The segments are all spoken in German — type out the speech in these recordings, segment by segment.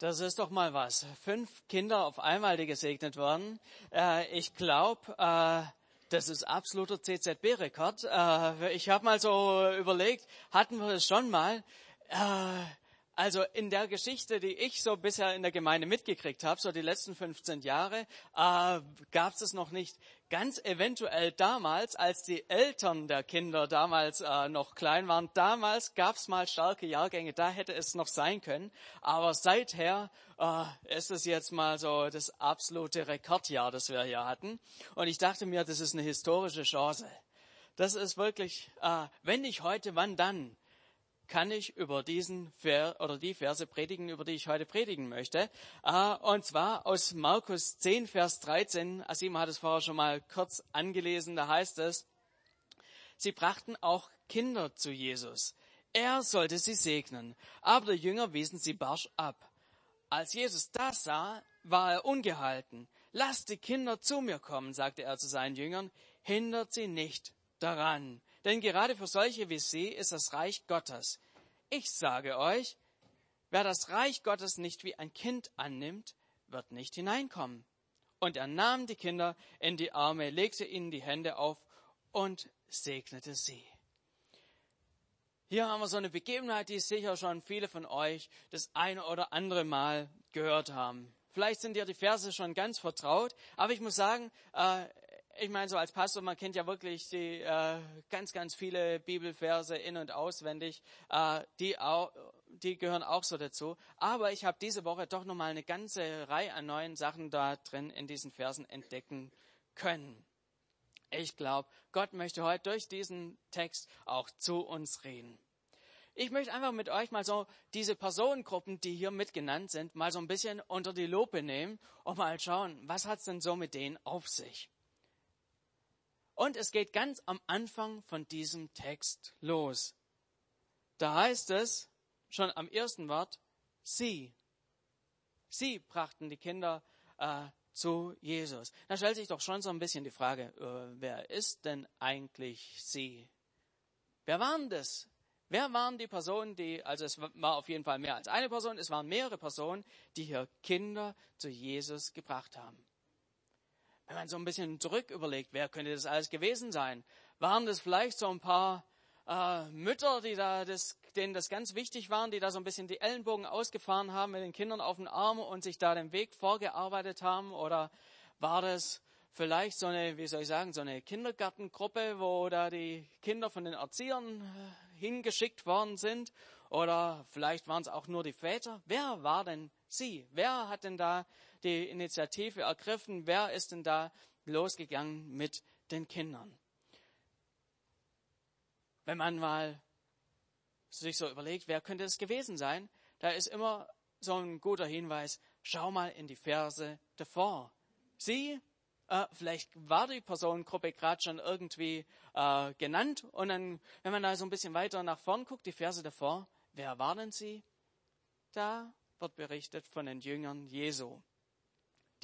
Das ist doch mal was. Fünf Kinder auf einmal, die gesegnet wurden. Äh, ich glaube, äh, das ist absoluter CZB-Rekord. Äh, ich habe mal so überlegt, hatten wir das schon mal? Äh, also in der Geschichte, die ich so bisher in der Gemeinde mitgekriegt habe, so die letzten 15 Jahre, äh, gab es es noch nicht. Ganz eventuell damals, als die Eltern der Kinder damals äh, noch klein waren, damals gab es mal starke Jahrgänge, da hätte es noch sein können. Aber seither äh, ist es jetzt mal so das absolute Rekordjahr, das wir hier hatten. Und ich dachte mir, das ist eine historische Chance. Das ist wirklich, äh, wenn nicht heute, wann dann? Kann ich über diesen Ver oder die Verse predigen, über die ich heute predigen möchte. Äh, und zwar aus Markus 10, Vers 13. Asim hat es vorher schon mal kurz angelesen. Da heißt es, sie brachten auch Kinder zu Jesus. Er sollte sie segnen. Aber die Jünger wiesen sie barsch ab. Als Jesus das sah, war er ungehalten. Lasst die Kinder zu mir kommen, sagte er zu seinen Jüngern. Hindert sie nicht daran denn gerade für solche wie sie ist das Reich Gottes. Ich sage euch, wer das Reich Gottes nicht wie ein Kind annimmt, wird nicht hineinkommen. Und er nahm die Kinder in die Arme, legte ihnen die Hände auf und segnete sie. Hier haben wir so eine Begebenheit, die sicher schon viele von euch das eine oder andere Mal gehört haben. Vielleicht sind dir die Verse schon ganz vertraut, aber ich muss sagen, äh, ich meine, so als Pastor, man kennt ja wirklich die, äh, ganz, ganz viele Bibelverse in- und auswendig. Äh, die, auch, die gehören auch so dazu. Aber ich habe diese Woche doch nochmal eine ganze Reihe an neuen Sachen da drin in diesen Versen entdecken können. Ich glaube, Gott möchte heute durch diesen Text auch zu uns reden. Ich möchte einfach mit euch mal so diese Personengruppen, die hier mitgenannt sind, mal so ein bisschen unter die Lupe nehmen und mal schauen, was hat's denn so mit denen auf sich? Und es geht ganz am Anfang von diesem Text los. Da heißt es schon am ersten Wort, sie. Sie brachten die Kinder äh, zu Jesus. Da stellt sich doch schon so ein bisschen die Frage, äh, wer ist denn eigentlich sie? Wer waren das? Wer waren die Personen, die, also es war auf jeden Fall mehr als eine Person, es waren mehrere Personen, die hier Kinder zu Jesus gebracht haben. Wenn man so ein bisschen zurück überlegt, wer könnte das alles gewesen sein? Waren das vielleicht so ein paar äh, Mütter, die da das, denen das ganz wichtig waren, die da so ein bisschen die Ellenbogen ausgefahren haben mit den Kindern auf den Arm und sich da den Weg vorgearbeitet haben? Oder war das vielleicht so eine, wie soll ich sagen, so eine Kindergartengruppe, wo da die Kinder von den Erziehern äh, hingeschickt worden sind? Oder vielleicht waren es auch nur die Väter? Wer war denn sie? Wer hat denn da die Initiative ergriffen? Wer ist denn da losgegangen mit den Kindern? Wenn man mal sich so überlegt, wer könnte es gewesen sein, da ist immer so ein guter Hinweis, schau mal in die Verse davor. Sie, äh, vielleicht war die Personengruppe gerade schon irgendwie äh, genannt und dann, wenn man da so ein bisschen weiter nach vorn guckt, die Verse davor, wer waren sie? Da wird berichtet von den Jüngern Jesu.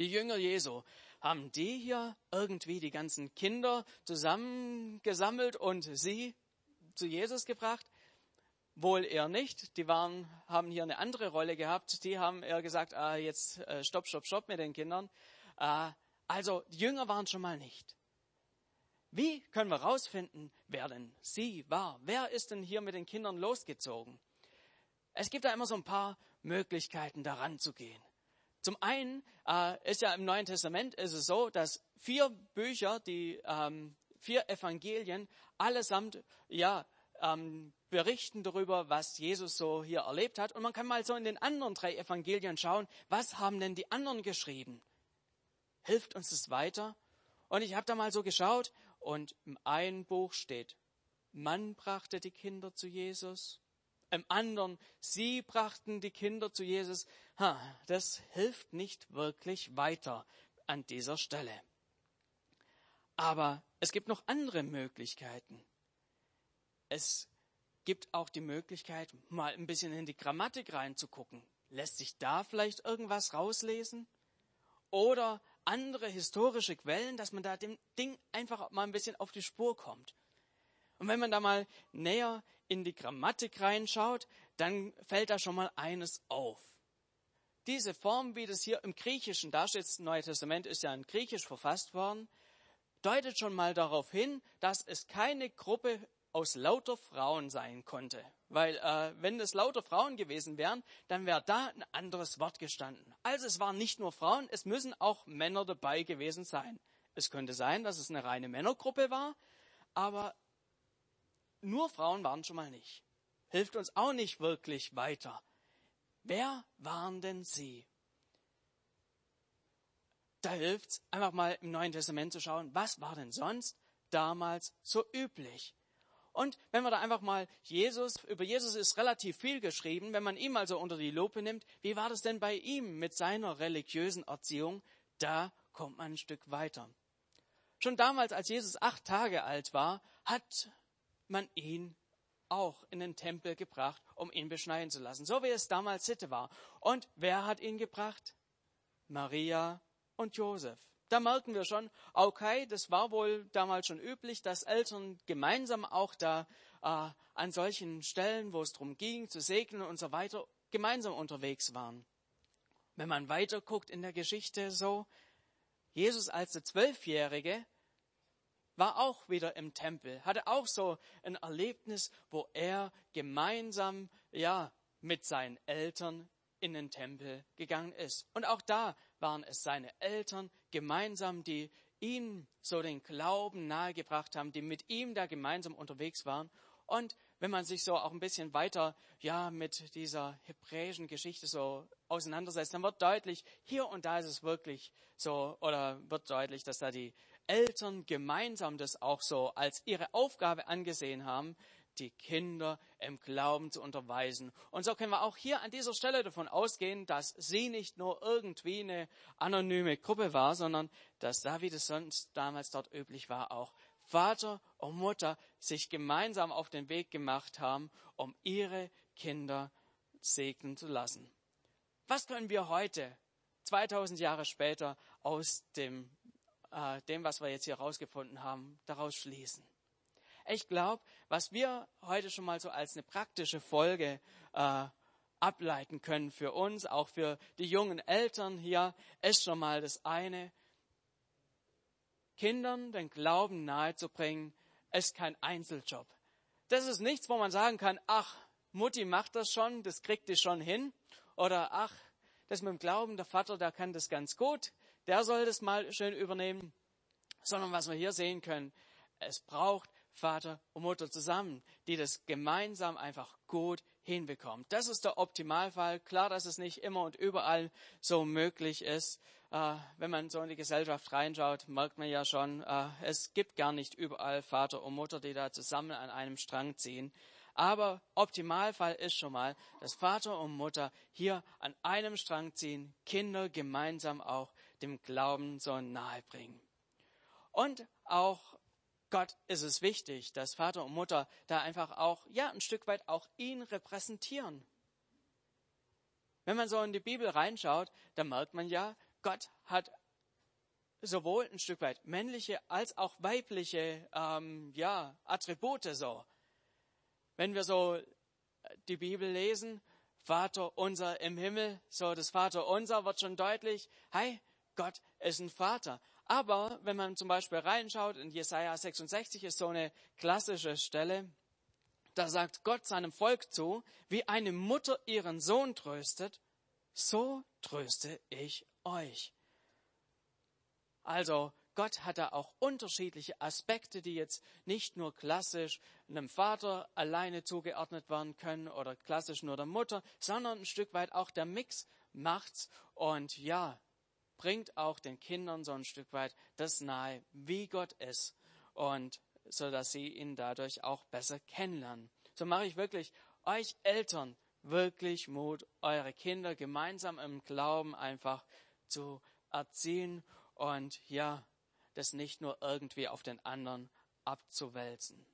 Die Jünger Jesu, haben die hier irgendwie die ganzen Kinder zusammengesammelt und sie zu Jesus gebracht? Wohl eher nicht. Die waren, haben hier eine andere Rolle gehabt. Die haben eher gesagt, ah, jetzt äh, stopp, stopp, stopp mit den Kindern. Äh, also die Jünger waren schon mal nicht. Wie können wir herausfinden, wer denn sie war? Wer ist denn hier mit den Kindern losgezogen? Es gibt da immer so ein paar Möglichkeiten, daran zu gehen. Zum einen äh, ist ja im Neuen Testament ist es so, dass vier Bücher, die ähm, vier Evangelien, allesamt ja ähm, berichten darüber, was Jesus so hier erlebt hat. Und man kann mal so in den anderen drei Evangelien schauen, was haben denn die anderen geschrieben? Hilft uns das weiter? Und ich habe da mal so geschaut und im einen Buch steht, Mann brachte die Kinder zu Jesus im anderen, sie brachten die Kinder zu Jesus. Ha, das hilft nicht wirklich weiter an dieser Stelle. Aber es gibt noch andere Möglichkeiten. Es gibt auch die Möglichkeit, mal ein bisschen in die Grammatik reinzugucken. Lässt sich da vielleicht irgendwas rauslesen? Oder andere historische Quellen, dass man da dem Ding einfach mal ein bisschen auf die Spur kommt. Und wenn man da mal näher in die Grammatik reinschaut, dann fällt da schon mal eines auf. Diese Form, wie das hier im Griechischen dasteht, das Neue Testament ist ja in Griechisch verfasst worden, deutet schon mal darauf hin, dass es keine Gruppe aus lauter Frauen sein konnte. Weil äh, wenn es lauter Frauen gewesen wären, dann wäre da ein anderes Wort gestanden. Also es waren nicht nur Frauen, es müssen auch Männer dabei gewesen sein. Es könnte sein, dass es eine reine Männergruppe war, aber nur Frauen waren schon mal nicht. Hilft uns auch nicht wirklich weiter. Wer waren denn sie? Da hilft's einfach mal im Neuen Testament zu schauen, was war denn sonst damals so üblich? Und wenn wir da einfach mal Jesus, über Jesus ist relativ viel geschrieben, wenn man ihm also unter die Lupe nimmt, wie war das denn bei ihm mit seiner religiösen Erziehung? Da kommt man ein Stück weiter. Schon damals, als Jesus acht Tage alt war, hat man ihn auch in den Tempel gebracht, um ihn beschneiden zu lassen, so wie es damals Sitte war. Und wer hat ihn gebracht? Maria und Josef. Da merken wir schon, okay, das war wohl damals schon üblich, dass Eltern gemeinsam auch da äh, an solchen Stellen, wo es darum ging, zu segnen und so weiter, gemeinsam unterwegs waren. Wenn man weiter guckt in der Geschichte so, Jesus als der Zwölfjährige war auch wieder im Tempel, hatte auch so ein Erlebnis, wo er gemeinsam, ja, mit seinen Eltern in den Tempel gegangen ist. Und auch da waren es seine Eltern gemeinsam, die ihm so den Glauben nahegebracht haben, die mit ihm da gemeinsam unterwegs waren. Und wenn man sich so auch ein bisschen weiter, ja, mit dieser hebräischen Geschichte so auseinandersetzt, dann wird deutlich, hier und da ist es wirklich so, oder wird deutlich, dass da die Eltern gemeinsam das auch so als ihre Aufgabe angesehen haben, die Kinder im Glauben zu unterweisen. Und so können wir auch hier an dieser Stelle davon ausgehen, dass sie nicht nur irgendwie eine anonyme Gruppe war, sondern dass da, wie das sonst damals dort üblich war, auch Vater und Mutter sich gemeinsam auf den Weg gemacht haben, um ihre Kinder segnen zu lassen. Was können wir heute, 2000 Jahre später, aus dem äh, dem, was wir jetzt hier rausgefunden haben, daraus schließen. Ich glaube, was wir heute schon mal so als eine praktische Folge äh, ableiten können für uns, auch für die jungen Eltern hier, ist schon mal das eine, Kindern den Glauben nahezubringen, ist kein Einzeljob. Das ist nichts, wo man sagen kann, ach, Mutti macht das schon, das kriegt die schon hin. Oder ach, das mit dem Glauben, der Vater, der kann das ganz gut der soll das mal schön übernehmen, sondern was wir hier sehen können, es braucht Vater und Mutter zusammen, die das gemeinsam einfach gut hinbekommen. Das ist der Optimalfall. Klar, dass es nicht immer und überall so möglich ist. Äh, wenn man so in die Gesellschaft reinschaut, merkt man ja schon, äh, es gibt gar nicht überall Vater und Mutter, die da zusammen an einem Strang ziehen. Aber Optimalfall ist schon mal, dass Vater und Mutter hier an einem Strang ziehen, Kinder gemeinsam auch dem Glauben so nahe bringen. Und auch Gott ist es wichtig, dass Vater und Mutter da einfach auch, ja, ein Stück weit auch ihn repräsentieren. Wenn man so in die Bibel reinschaut, dann merkt man ja, Gott hat sowohl ein Stück weit männliche als auch weibliche ähm, ja, Attribute so. Wenn wir so die Bibel lesen, Vater unser im Himmel, so das Vater unser wird schon deutlich, hey, Gott ist ein Vater. Aber wenn man zum Beispiel reinschaut, in Jesaja 66 ist so eine klassische Stelle, da sagt Gott seinem Volk zu, wie eine Mutter ihren Sohn tröstet, so tröste ich euch. Also Gott hat da auch unterschiedliche Aspekte, die jetzt nicht nur klassisch einem Vater alleine zugeordnet werden können oder klassisch nur der Mutter, sondern ein Stück weit auch der Mix macht's. Und ja, bringt auch den Kindern so ein Stück weit das nahe, wie Gott ist und so dass sie ihn dadurch auch besser kennenlernen. So mache ich wirklich euch Eltern wirklich Mut, eure Kinder gemeinsam im Glauben einfach zu erziehen und ja, das nicht nur irgendwie auf den anderen abzuwälzen.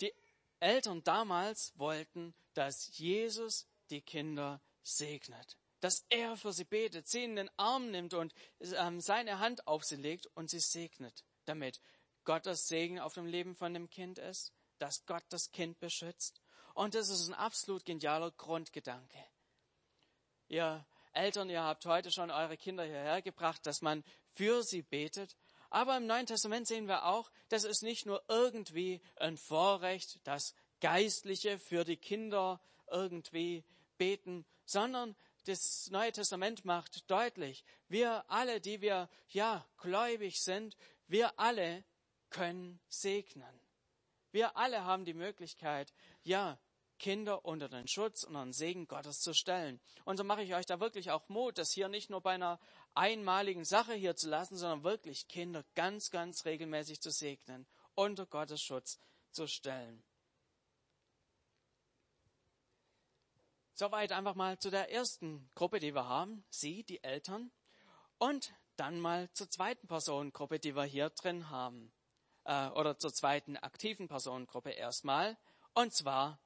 Die Eltern damals wollten, dass Jesus die Kinder segnet dass er für sie betet, sie in den Arm nimmt und ähm, seine Hand auf sie legt und sie segnet, damit Gottes Segen auf dem Leben von dem Kind ist, dass Gott das Kind beschützt. Und das ist ein absolut genialer Grundgedanke. ihr Eltern, ihr habt heute schon eure Kinder hierher gebracht, dass man für sie betet. Aber im Neuen Testament sehen wir auch, das ist nicht nur irgendwie ein Vorrecht, dass Geistliche für die Kinder irgendwie beten, sondern das Neue Testament macht deutlich, wir alle, die wir ja gläubig sind, wir alle können segnen. Wir alle haben die Möglichkeit, ja, Kinder unter den Schutz und den Segen Gottes zu stellen. Und so mache ich euch da wirklich auch Mut, das hier nicht nur bei einer einmaligen Sache hier zu lassen, sondern wirklich Kinder ganz, ganz regelmäßig zu segnen, unter Gottes Schutz zu stellen. Soweit einfach mal zu der ersten Gruppe, die wir haben, Sie, die Eltern, und dann mal zur zweiten Personengruppe, die wir hier drin haben, äh, oder zur zweiten aktiven Personengruppe erstmal, und zwar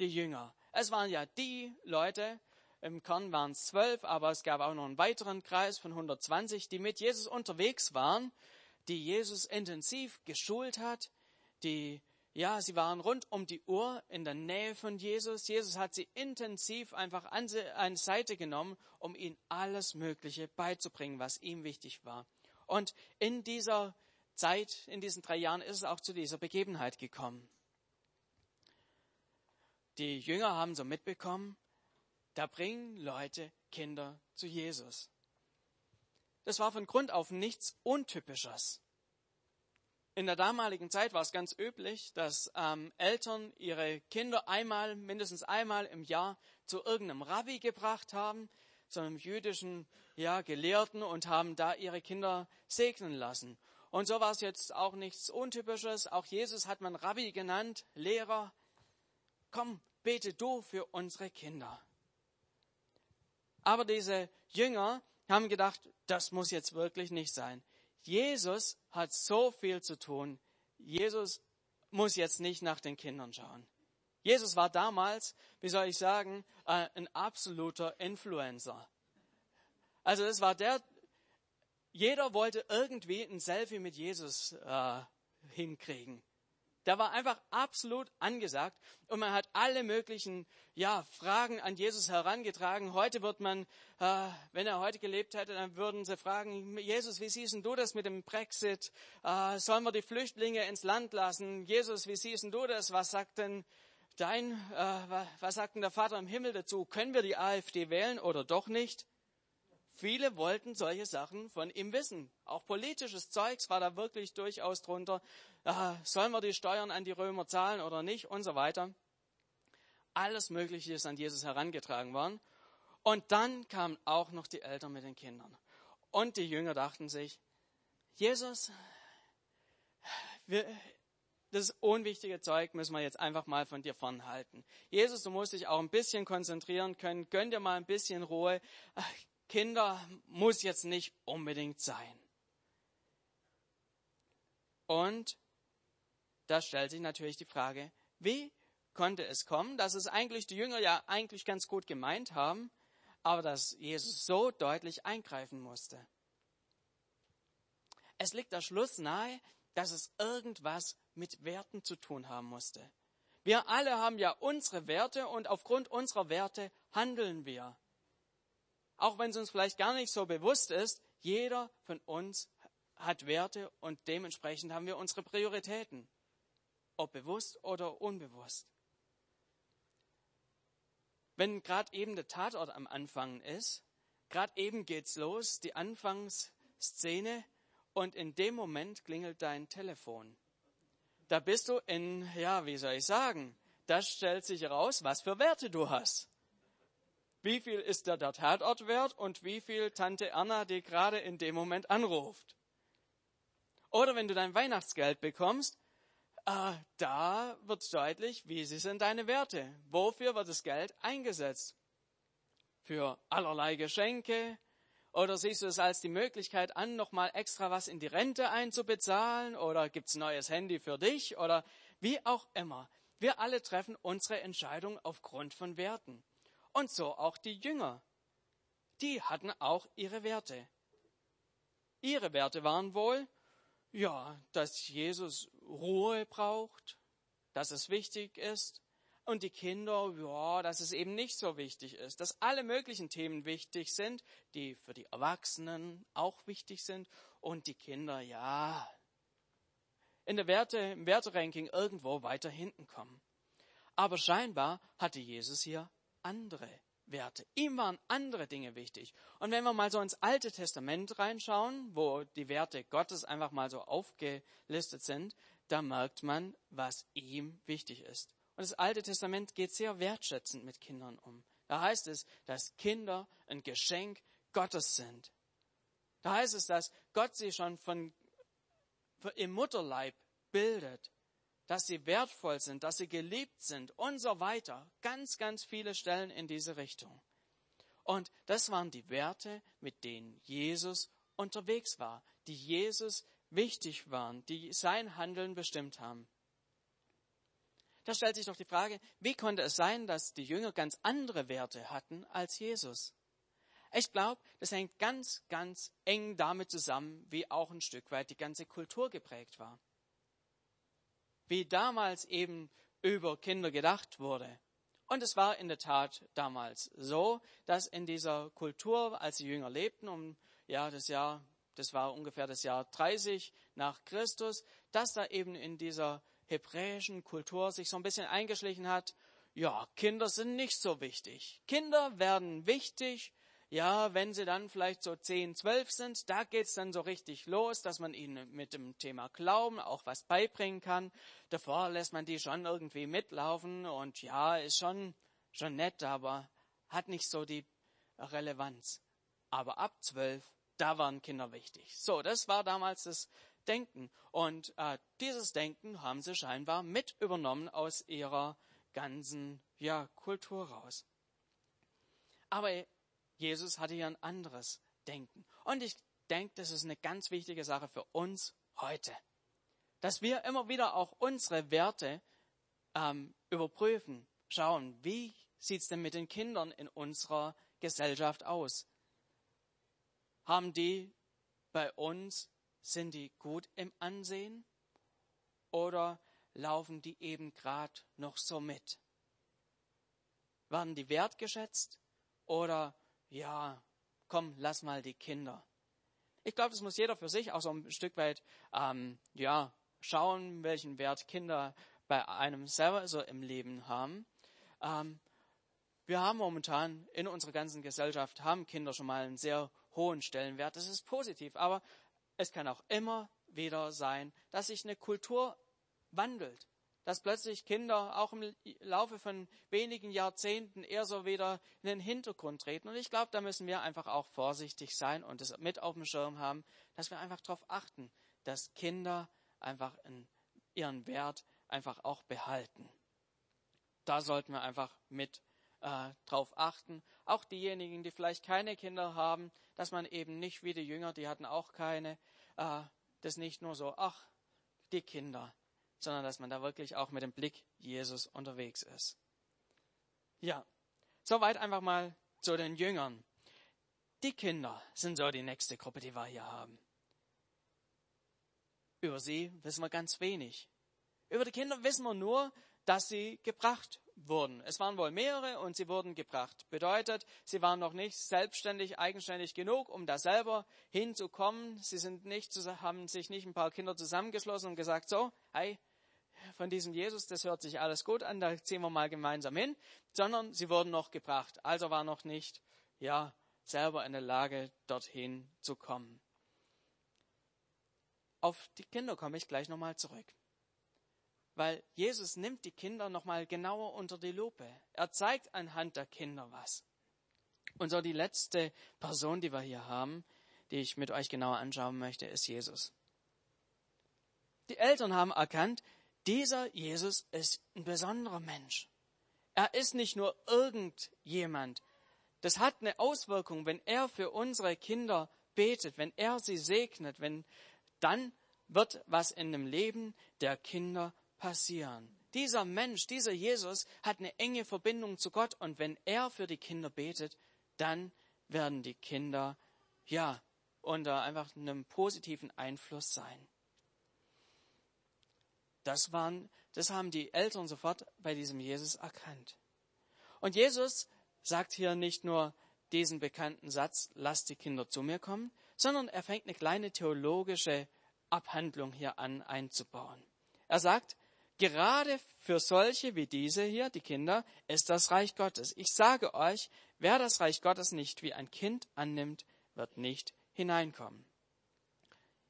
die Jünger. Es waren ja die Leute, im Kern waren es zwölf, aber es gab auch noch einen weiteren Kreis von 120, die mit Jesus unterwegs waren, die Jesus intensiv geschult hat, die ja, sie waren rund um die Uhr in der Nähe von Jesus. Jesus hat sie intensiv einfach an eine Seite genommen, um ihnen alles Mögliche beizubringen, was ihm wichtig war. Und in dieser Zeit, in diesen drei Jahren, ist es auch zu dieser Begebenheit gekommen. Die Jünger haben so mitbekommen, da bringen Leute Kinder zu Jesus. Das war von Grund auf nichts Untypisches. In der damaligen Zeit war es ganz üblich, dass ähm, Eltern ihre Kinder einmal, mindestens einmal im Jahr zu irgendeinem Rabbi gebracht haben, zu einem jüdischen ja, Gelehrten und haben da ihre Kinder segnen lassen. Und so war es jetzt auch nichts Untypisches. Auch Jesus hat man Rabbi genannt, Lehrer. Komm, bete du für unsere Kinder. Aber diese Jünger haben gedacht, das muss jetzt wirklich nicht sein. Jesus hat so viel zu tun. Jesus muss jetzt nicht nach den Kindern schauen. Jesus war damals, wie soll ich sagen, äh, ein absoluter Influencer. Also es war der, jeder wollte irgendwie ein Selfie mit Jesus äh, hinkriegen. Der war einfach absolut angesagt und man hat alle möglichen ja, Fragen an Jesus herangetragen. Heute wird man, äh, wenn er heute gelebt hätte, dann würden sie fragen, Jesus, wie siehst du das mit dem Brexit? Äh, sollen wir die Flüchtlinge ins Land lassen? Jesus, wie siehst du das? Was sagt denn dein, äh, was sagt denn der Vater im Himmel dazu? Können wir die AfD wählen oder doch nicht? Viele wollten solche Sachen von ihm wissen. Auch politisches Zeugs war da wirklich durchaus drunter. Sollen wir die Steuern an die Römer zahlen oder nicht und so weiter. Alles Mögliche ist an Jesus herangetragen worden. Und dann kamen auch noch die Eltern mit den Kindern. Und die Jünger dachten sich, Jesus, wir, das unwichtige Zeug müssen wir jetzt einfach mal von dir fernhalten. Jesus, du musst dich auch ein bisschen konzentrieren können. Gönn dir mal ein bisschen Ruhe. Kinder muss jetzt nicht unbedingt sein. Und da stellt sich natürlich die Frage, wie konnte es kommen, dass es eigentlich die Jünger ja eigentlich ganz gut gemeint haben, aber dass Jesus so deutlich eingreifen musste. Es liegt der Schluss nahe, dass es irgendwas mit Werten zu tun haben musste. Wir alle haben ja unsere Werte und aufgrund unserer Werte handeln wir auch wenn es uns vielleicht gar nicht so bewusst ist, jeder von uns hat Werte und dementsprechend haben wir unsere Prioritäten, ob bewusst oder unbewusst. Wenn gerade eben der Tatort am Anfang ist, gerade eben geht's los, die Anfangsszene, und in dem Moment klingelt dein Telefon. Da bist du in, ja, wie soll ich sagen, da stellt sich heraus, was für Werte du hast. Wie viel ist der, der Tatort wert und wie viel Tante Erna, die gerade in dem Moment anruft? Oder wenn du dein Weihnachtsgeld bekommst, äh, da wird deutlich, wie sind deine Werte? Wofür wird das Geld eingesetzt? Für allerlei Geschenke? Oder siehst du es als die Möglichkeit an, nochmal extra was in die Rente einzubezahlen? Oder gibt's neues Handy für dich? Oder wie auch immer. Wir alle treffen unsere Entscheidung aufgrund von Werten. Und so auch die Jünger. Die hatten auch ihre Werte. Ihre Werte waren wohl, ja, dass Jesus Ruhe braucht, dass es wichtig ist, und die Kinder, ja, dass es eben nicht so wichtig ist, dass alle möglichen Themen wichtig sind, die für die Erwachsenen auch wichtig sind und die Kinder, ja, in der Werte, im Werteranking irgendwo weiter hinten kommen. Aber scheinbar hatte Jesus hier andere Werte. Ihm waren andere Dinge wichtig. Und wenn wir mal so ins Alte Testament reinschauen, wo die Werte Gottes einfach mal so aufgelistet sind, da merkt man, was ihm wichtig ist. Und das Alte Testament geht sehr wertschätzend mit Kindern um. Da heißt es, dass Kinder ein Geschenk Gottes sind. Da heißt es, dass Gott sie schon von, im Mutterleib bildet, dass sie wertvoll sind, dass sie geliebt sind und so weiter. Ganz, ganz viele Stellen in diese Richtung. Und das waren die Werte, mit denen Jesus unterwegs war, die Jesus wichtig waren, die sein Handeln bestimmt haben. Da stellt sich doch die Frage, wie konnte es sein, dass die Jünger ganz andere Werte hatten als Jesus? Ich glaube, das hängt ganz, ganz eng damit zusammen, wie auch ein Stück weit die ganze Kultur geprägt war. Wie damals eben über Kinder gedacht wurde. Und es war in der Tat damals so, dass in dieser Kultur, als die Jünger lebten, um ja das Jahr, das war ungefähr das Jahr 30 nach Christus, dass da eben in dieser hebräischen Kultur sich so ein bisschen eingeschlichen hat, ja, Kinder sind nicht so wichtig. Kinder werden wichtig, ja, wenn sie dann vielleicht so 10, 12 sind, da geht's dann so richtig los, dass man ihnen mit dem Thema Glauben auch was beibringen kann. Davor lässt man die schon irgendwie mitlaufen und ja, ist schon, schon nett, aber hat nicht so die Relevanz. Aber ab 12, da waren Kinder wichtig. So, das war damals das Denken. Und äh, dieses Denken haben sie scheinbar mit übernommen aus ihrer ganzen ja, Kultur raus. Aber Jesus hatte ja ein anderes Denken. Und ich denke, das ist eine ganz wichtige Sache für uns heute. Dass wir immer wieder auch unsere Werte ähm, überprüfen, schauen, wie sieht es denn mit den Kindern in unserer Gesellschaft aus? Haben die bei uns sind die gut im Ansehen oder laufen die eben gerade noch so mit? Werden die wertgeschätzt oder ja, komm, lass mal die Kinder? Ich glaube, das muss jeder für sich auch so ein Stück weit ähm, ja schauen, welchen Wert Kinder bei einem selber so im Leben haben. Ähm, wir haben momentan in unserer ganzen Gesellschaft haben Kinder schon mal einen sehr hohen Stellenwert. Das ist positiv, aber es kann auch immer wieder sein, dass sich eine Kultur wandelt, dass plötzlich Kinder auch im Laufe von wenigen Jahrzehnten eher so wieder in den Hintergrund treten. Und ich glaube, da müssen wir einfach auch vorsichtig sein und es mit auf dem Schirm haben, dass wir einfach darauf achten, dass Kinder einfach ihren Wert einfach auch behalten. Da sollten wir einfach mit äh, drauf achten. Auch diejenigen, die vielleicht keine Kinder haben, dass man eben nicht wie die Jünger, die hatten auch keine, äh, das nicht nur so, ach, die Kinder, sondern dass man da wirklich auch mit dem Blick Jesus unterwegs ist. Ja, soweit einfach mal zu den Jüngern. Die Kinder sind so die nächste Gruppe, die wir hier haben. Über sie wissen wir ganz wenig. Über die Kinder wissen wir nur, dass sie gebracht wurden. Es waren wohl mehrere und sie wurden gebracht. Bedeutet, sie waren noch nicht selbstständig, eigenständig genug, um da selber hinzukommen. Sie sind nicht, haben sich nicht ein paar Kinder zusammengeschlossen und gesagt, so, hey, von diesem Jesus, das hört sich alles gut an, da ziehen wir mal gemeinsam hin, sondern sie wurden noch gebracht. Also war noch nicht, ja, selber in der Lage, dorthin zu kommen. Auf die Kinder komme ich gleich nochmal zurück. Weil Jesus nimmt die Kinder nochmal genauer unter die Lupe. Er zeigt anhand der Kinder was. Und so die letzte Person, die wir hier haben, die ich mit euch genauer anschauen möchte, ist Jesus. Die Eltern haben erkannt, dieser Jesus ist ein besonderer Mensch. Er ist nicht nur irgendjemand. Das hat eine Auswirkung, wenn er für unsere Kinder betet, wenn er sie segnet, wenn dann wird was in dem Leben der Kinder passieren. Dieser Mensch, dieser Jesus hat eine enge Verbindung zu Gott und wenn er für die Kinder betet, dann werden die Kinder, ja, unter einfach einem positiven Einfluss sein. Das waren, das haben die Eltern sofort bei diesem Jesus erkannt. Und Jesus sagt hier nicht nur diesen bekannten Satz, lasst die Kinder zu mir kommen, sondern er fängt eine kleine theologische Abhandlung hier an einzubauen. Er sagt, gerade für solche wie diese hier, die Kinder, ist das Reich Gottes. Ich sage euch, wer das Reich Gottes nicht wie ein Kind annimmt, wird nicht hineinkommen.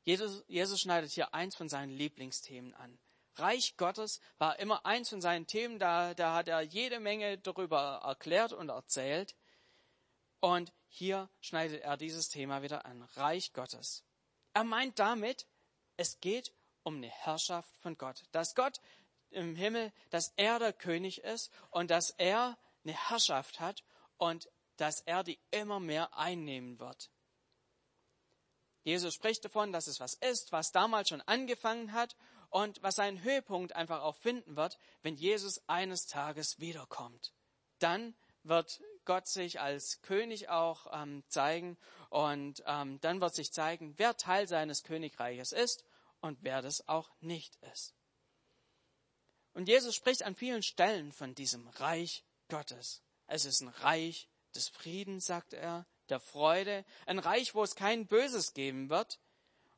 Jesus, Jesus schneidet hier eins von seinen Lieblingsthemen an. Reich Gottes war immer eins von seinen Themen, da, da hat er jede Menge darüber erklärt und erzählt. Und hier schneidet er dieses Thema wieder an. Reich Gottes. Er meint damit, es geht um eine Herrschaft von Gott. Dass Gott im Himmel, dass er der König ist und dass er eine Herrschaft hat und dass er die immer mehr einnehmen wird. Jesus spricht davon, dass es was ist, was damals schon angefangen hat und was seinen Höhepunkt einfach auch finden wird, wenn Jesus eines Tages wiederkommt. Dann wird Gott sich als König auch ähm, zeigen und ähm, dann wird sich zeigen, wer Teil seines Königreiches ist und wer das auch nicht ist. Und Jesus spricht an vielen Stellen von diesem Reich Gottes. Es ist ein Reich des Friedens, sagt er, der Freude, ein Reich, wo es kein Böses geben wird,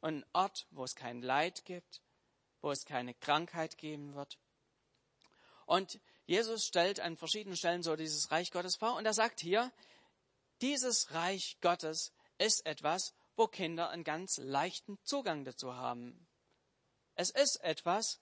ein Ort, wo es kein Leid gibt, wo es keine Krankheit geben wird. Und Jesus stellt an verschiedenen Stellen so dieses Reich Gottes vor und er sagt hier, dieses Reich Gottes ist etwas, wo Kinder einen ganz leichten Zugang dazu haben. Es ist etwas,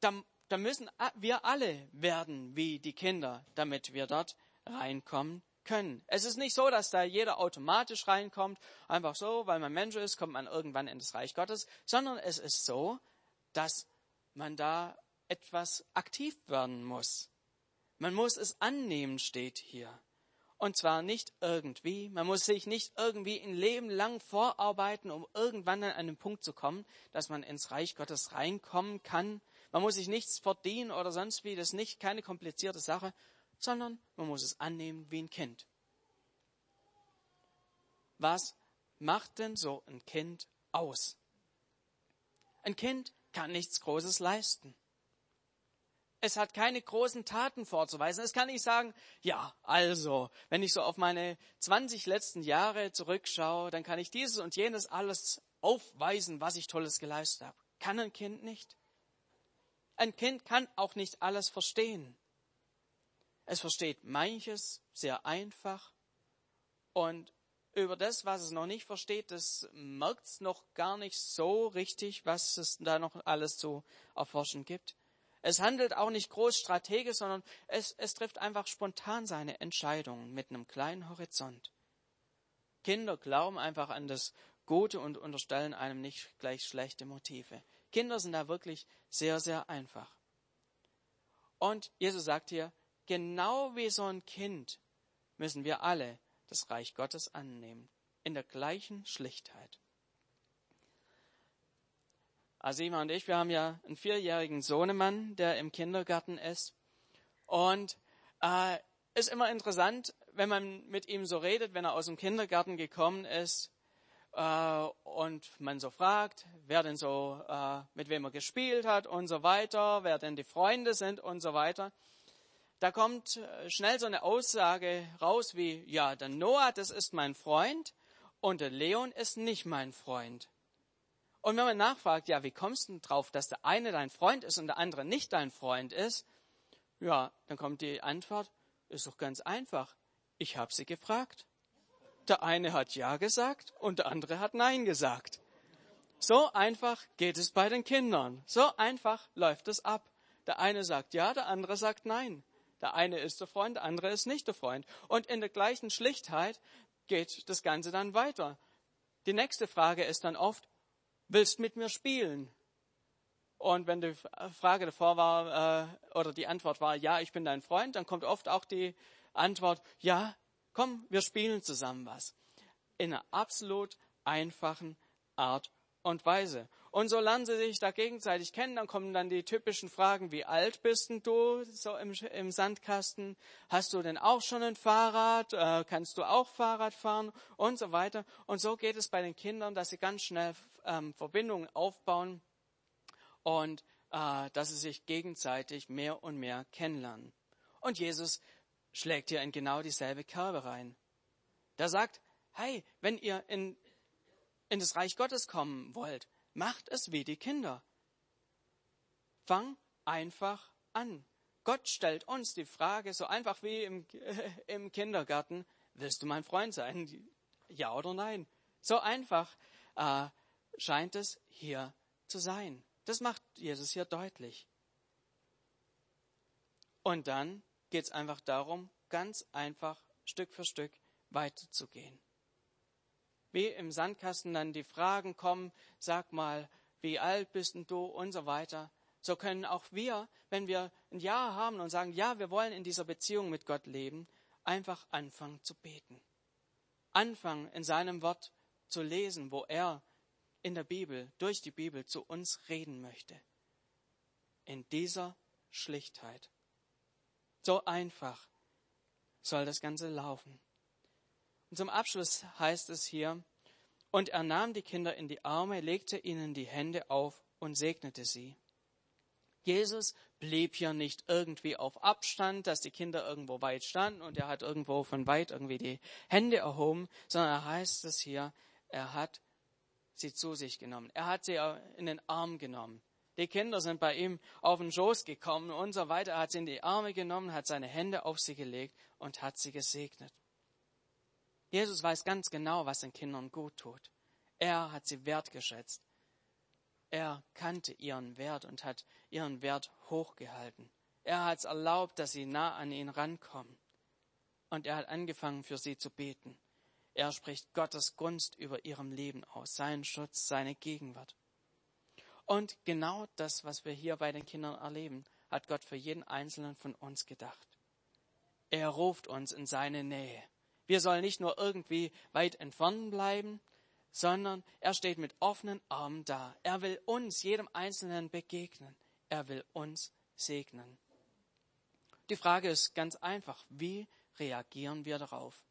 da, da müssen wir alle werden wie die Kinder, damit wir dort reinkommen können. Es ist nicht so, dass da jeder automatisch reinkommt, einfach so, weil man Mensch ist, kommt man irgendwann in das Reich Gottes, sondern es ist so, dass man da etwas aktiv werden muss. Man muss es annehmen, steht hier. Und zwar nicht irgendwie. Man muss sich nicht irgendwie ein Leben lang vorarbeiten, um irgendwann an einen Punkt zu kommen, dass man ins Reich Gottes reinkommen kann. Man muss sich nichts verdienen oder sonst wie. Das ist nicht keine komplizierte Sache, sondern man muss es annehmen wie ein Kind. Was macht denn so ein Kind aus? Ein Kind kann nichts Großes leisten. Es hat keine großen Taten vorzuweisen. Es kann nicht sagen, ja, also, wenn ich so auf meine 20 letzten Jahre zurückschaue, dann kann ich dieses und jenes alles aufweisen, was ich Tolles geleistet habe. Kann ein Kind nicht. Ein Kind kann auch nicht alles verstehen. Es versteht manches sehr einfach und über das, was es noch nicht versteht, das merkt es noch gar nicht so richtig, was es da noch alles zu erforschen gibt. Es handelt auch nicht groß strategisch, sondern es, es trifft einfach spontan seine Entscheidungen mit einem kleinen Horizont. Kinder glauben einfach an das Gute und unterstellen einem nicht gleich schlechte Motive. Kinder sind da wirklich sehr, sehr einfach. Und Jesus sagt hier, genau wie so ein Kind müssen wir alle das Reich Gottes annehmen, in der gleichen Schlichtheit. Asima und ich, wir haben ja einen vierjährigen Sohnemann, der im Kindergarten ist. Und äh, ist immer interessant, wenn man mit ihm so redet, wenn er aus dem Kindergarten gekommen ist äh, und man so fragt, wer denn so, äh, mit wem er gespielt hat und so weiter, wer denn die Freunde sind und so weiter. Da kommt äh, schnell so eine Aussage raus wie, ja, der Noah, das ist mein Freund und der Leon ist nicht mein Freund. Und wenn man nachfragt, ja, wie kommst du drauf, dass der eine dein Freund ist und der andere nicht dein Freund ist? Ja, dann kommt die Antwort, ist doch ganz einfach. Ich habe sie gefragt. Der eine hat Ja gesagt und der andere hat Nein gesagt. So einfach geht es bei den Kindern. So einfach läuft es ab. Der eine sagt Ja, der andere sagt Nein. Der eine ist der Freund, der andere ist nicht der Freund. Und in der gleichen Schlichtheit geht das Ganze dann weiter. Die nächste Frage ist dann oft, willst mit mir spielen? Und wenn die Frage davor war, äh, oder die Antwort war, ja, ich bin dein Freund, dann kommt oft auch die Antwort, ja, komm, wir spielen zusammen was. In einer absolut einfachen Art und Weise. Und so lernen sie sich da gegenseitig kennen, dann kommen dann die typischen Fragen, wie alt bist denn du so im, im Sandkasten? Hast du denn auch schon ein Fahrrad? Äh, kannst du auch Fahrrad fahren? Und so weiter. Und so geht es bei den Kindern, dass sie ganz schnell ähm, Verbindungen aufbauen und äh, dass sie sich gegenseitig mehr und mehr kennenlernen. Und Jesus schlägt hier in genau dieselbe Kerbe rein. Der sagt, hey, wenn ihr in, in das Reich Gottes kommen wollt, macht es wie die Kinder. Fang einfach an. Gott stellt uns die Frage, so einfach wie im, äh, im Kindergarten, willst du mein Freund sein? Ja oder nein? So einfach äh, scheint es hier zu sein. Das macht Jesus hier deutlich. Und dann geht es einfach darum, ganz einfach Stück für Stück weiterzugehen. Wie im Sandkasten dann die Fragen kommen, sag mal, wie alt bist du und so weiter. So können auch wir, wenn wir ein Ja haben und sagen, ja, wir wollen in dieser Beziehung mit Gott leben, einfach anfangen zu beten. Anfangen in seinem Wort zu lesen, wo er in der Bibel, durch die Bibel zu uns reden möchte. In dieser Schlichtheit. So einfach soll das Ganze laufen. Und zum Abschluss heißt es hier, und er nahm die Kinder in die Arme, legte ihnen die Hände auf und segnete sie. Jesus blieb hier nicht irgendwie auf Abstand, dass die Kinder irgendwo weit standen und er hat irgendwo von weit irgendwie die Hände erhoben, sondern er heißt es hier, er hat sie zu sich genommen. Er hat sie in den Arm genommen. Die Kinder sind bei ihm auf den Schoß gekommen und so weiter. Er hat sie in die Arme genommen, hat seine Hände auf sie gelegt und hat sie gesegnet. Jesus weiß ganz genau, was den Kindern gut tut. Er hat sie wertgeschätzt. Er kannte ihren Wert und hat ihren Wert hochgehalten. Er hat es erlaubt, dass sie nah an ihn rankommen. Und er hat angefangen, für sie zu beten. Er spricht Gottes Gunst über ihrem Leben aus, seinen Schutz, seine Gegenwart. Und genau das, was wir hier bei den Kindern erleben, hat Gott für jeden Einzelnen von uns gedacht. Er ruft uns in seine Nähe. Wir sollen nicht nur irgendwie weit entfernt bleiben, sondern er steht mit offenen Armen da. Er will uns, jedem Einzelnen begegnen. Er will uns segnen. Die Frage ist ganz einfach, wie reagieren wir darauf?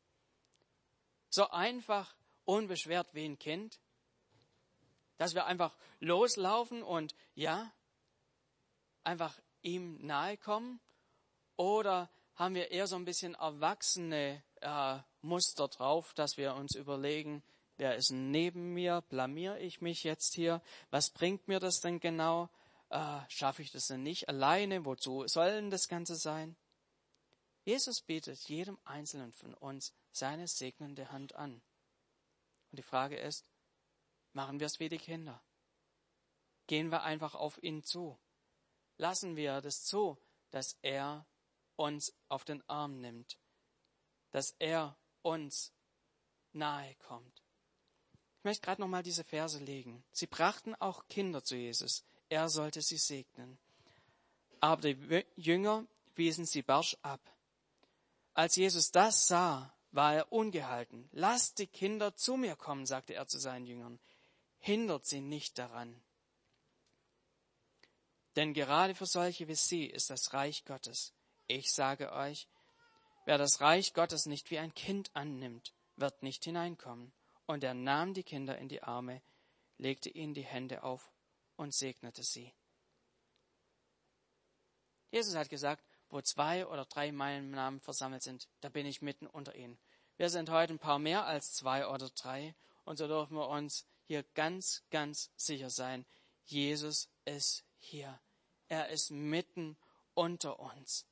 So einfach, unbeschwert wie ein Kind, dass wir einfach loslaufen und ja, einfach ihm nahe kommen? Oder haben wir eher so ein bisschen erwachsene äh, Muster drauf, dass wir uns überlegen, wer ist neben mir, blamier ich mich jetzt hier, was bringt mir das denn genau, äh, schaffe ich das denn nicht alleine, wozu soll denn das Ganze sein? Jesus bietet jedem Einzelnen von uns seine segnende Hand an. Und die Frage ist, machen wir es wie die Kinder? Gehen wir einfach auf ihn zu? Lassen wir das zu, dass er uns auf den Arm nimmt, dass er uns nahe kommt. Ich möchte gerade noch mal diese Verse legen. Sie brachten auch Kinder zu Jesus. Er sollte sie segnen. Aber die Jünger wiesen sie barsch ab. Als Jesus das sah, war er ungehalten. Lasst die Kinder zu mir kommen, sagte er zu seinen Jüngern. Hindert sie nicht daran. Denn gerade für solche wie sie ist das Reich Gottes. Ich sage euch, wer das Reich Gottes nicht wie ein Kind annimmt, wird nicht hineinkommen. Und er nahm die Kinder in die Arme, legte ihnen die Hände auf und segnete sie. Jesus hat gesagt, wo zwei oder drei in meinem Namen versammelt sind, da bin ich mitten unter ihnen. Wir sind heute ein paar mehr als zwei oder drei und so dürfen wir uns hier ganz, ganz sicher sein. Jesus ist hier. Er ist mitten unter uns.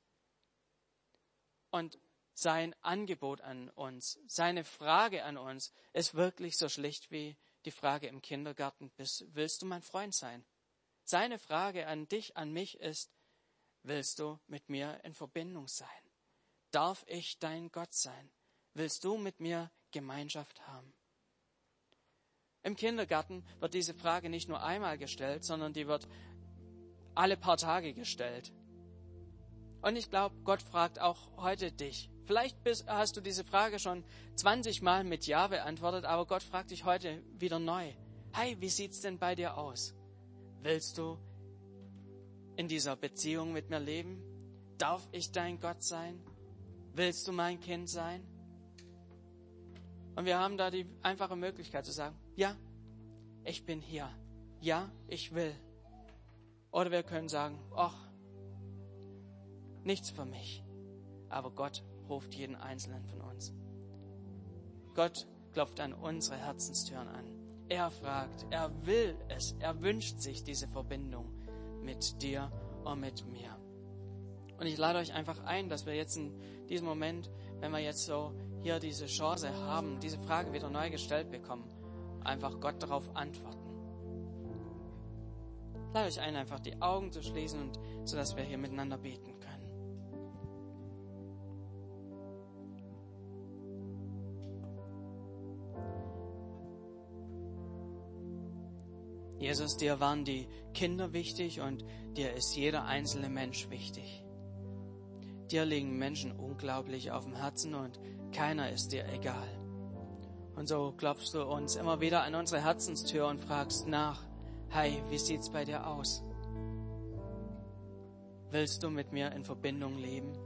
Und sein Angebot an uns, seine Frage an uns ist wirklich so schlicht wie die Frage im Kindergarten, willst du mein Freund sein? Seine Frage an dich, an mich ist, willst du mit mir in Verbindung sein? Darf ich dein Gott sein? Willst du mit mir Gemeinschaft haben? Im Kindergarten wird diese Frage nicht nur einmal gestellt, sondern die wird alle paar Tage gestellt. Und ich glaube, Gott fragt auch heute dich. Vielleicht bist, hast du diese Frage schon 20 Mal mit Ja beantwortet, aber Gott fragt dich heute wieder neu. Hey, wie sieht's denn bei dir aus? Willst du in dieser Beziehung mit mir leben? Darf ich dein Gott sein? Willst du mein Kind sein? Und wir haben da die einfache Möglichkeit zu sagen, ja, ich bin hier. Ja, ich will. Oder wir können sagen, ach, nichts für mich. Aber Gott ruft jeden Einzelnen von uns. Gott klopft an unsere Herzenstüren an. Er fragt, er will es, er wünscht sich diese Verbindung mit dir und mit mir. Und ich lade euch einfach ein, dass wir jetzt in diesem Moment, wenn wir jetzt so hier diese Chance haben, diese Frage wieder neu gestellt bekommen, einfach Gott darauf antworten. Lade euch ein, einfach die Augen zu schließen und so dass wir hier miteinander beten Jesus, dir waren die Kinder wichtig und dir ist jeder einzelne Mensch wichtig. Dir liegen Menschen unglaublich auf dem Herzen und keiner ist dir egal. Und so klopfst du uns immer wieder an unsere Herzenstür und fragst nach, hey, wie sieht's bei dir aus? Willst du mit mir in Verbindung leben?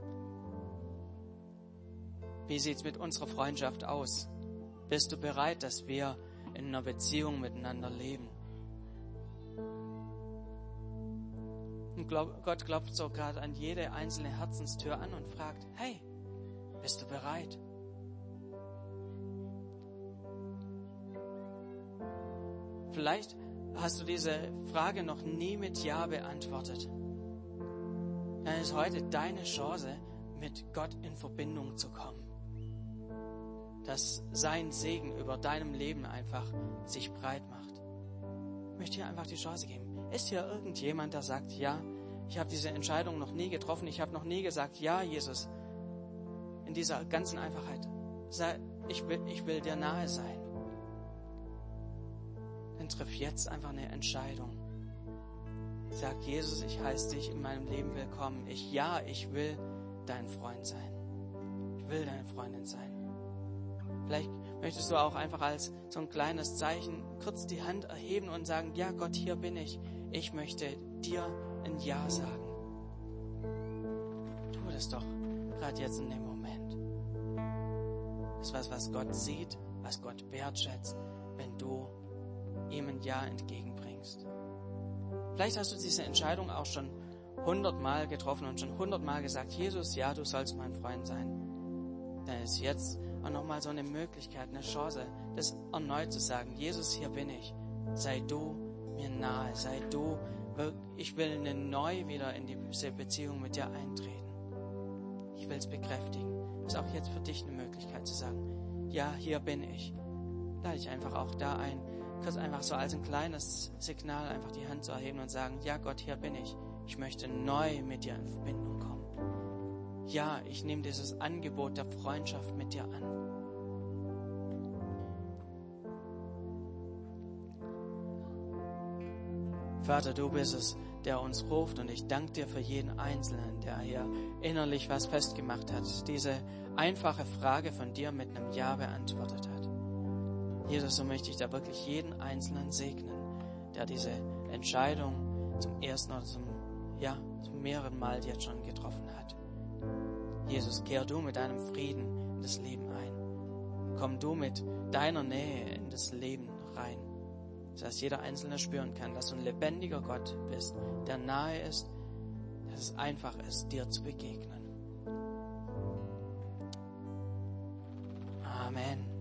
Wie sieht's mit unserer Freundschaft aus? Bist du bereit, dass wir in einer Beziehung miteinander leben? Und Gott klopft so gerade an jede einzelne Herzenstür an und fragt, hey, bist du bereit? Vielleicht hast du diese Frage noch nie mit Ja beantwortet. Dann ist heute deine Chance, mit Gott in Verbindung zu kommen. Dass sein Segen über deinem Leben einfach sich breit macht. Ich möchte dir einfach die Chance geben. Ist hier irgendjemand, der sagt, ja, ich habe diese Entscheidung noch nie getroffen, ich habe noch nie gesagt, ja, Jesus, in dieser ganzen Einfachheit, ich will, ich will dir nahe sein dann triff jetzt einfach eine Entscheidung. Sag, Jesus, ich heiße dich in meinem Leben willkommen. Ich, ja, ich will dein Freund sein. Ich will deine Freundin sein. Vielleicht möchtest du auch einfach als so ein kleines Zeichen kurz die Hand erheben und sagen, ja Gott, hier bin ich. Ich möchte dir ein Ja sagen. Tu das doch gerade jetzt in dem Moment. Das ist was, was Gott sieht, was Gott wertschätzt, wenn du ihm ein Ja entgegenbringst. Vielleicht hast du diese Entscheidung auch schon hundertmal getroffen und schon hundertmal gesagt, Jesus, ja, du sollst mein Freund sein. Dann ist jetzt auch nochmal so eine Möglichkeit, eine Chance, das erneut zu sagen, Jesus, hier bin ich. Sei du mir nahe, sei du, ich will neu wieder in diese Beziehung mit dir eintreten. Ich will es bekräftigen. Ist auch jetzt für dich eine Möglichkeit zu sagen, ja, hier bin ich. Lade ich einfach auch da ein, kurz einfach so als ein kleines Signal einfach die Hand zu erheben und sagen, ja Gott, hier bin ich. Ich möchte neu mit dir in Verbindung kommen. Ja, ich nehme dieses Angebot der Freundschaft mit dir an. Vater, du bist es, der uns ruft und ich danke dir für jeden Einzelnen, der hier innerlich was festgemacht hat, diese einfache Frage von dir mit einem Ja beantwortet hat. Jesus, so möchte ich da wirklich jeden Einzelnen segnen, der diese Entscheidung zum ersten oder zum, ja, zum mehreren Mal jetzt schon getroffen hat. Jesus, kehr du mit deinem Frieden in das Leben ein. Komm du mit deiner Nähe in das Leben rein, sodass jeder Einzelne spüren kann, dass du ein lebendiger Gott bist, der nahe ist, dass es einfach ist, dir zu begegnen. Amen.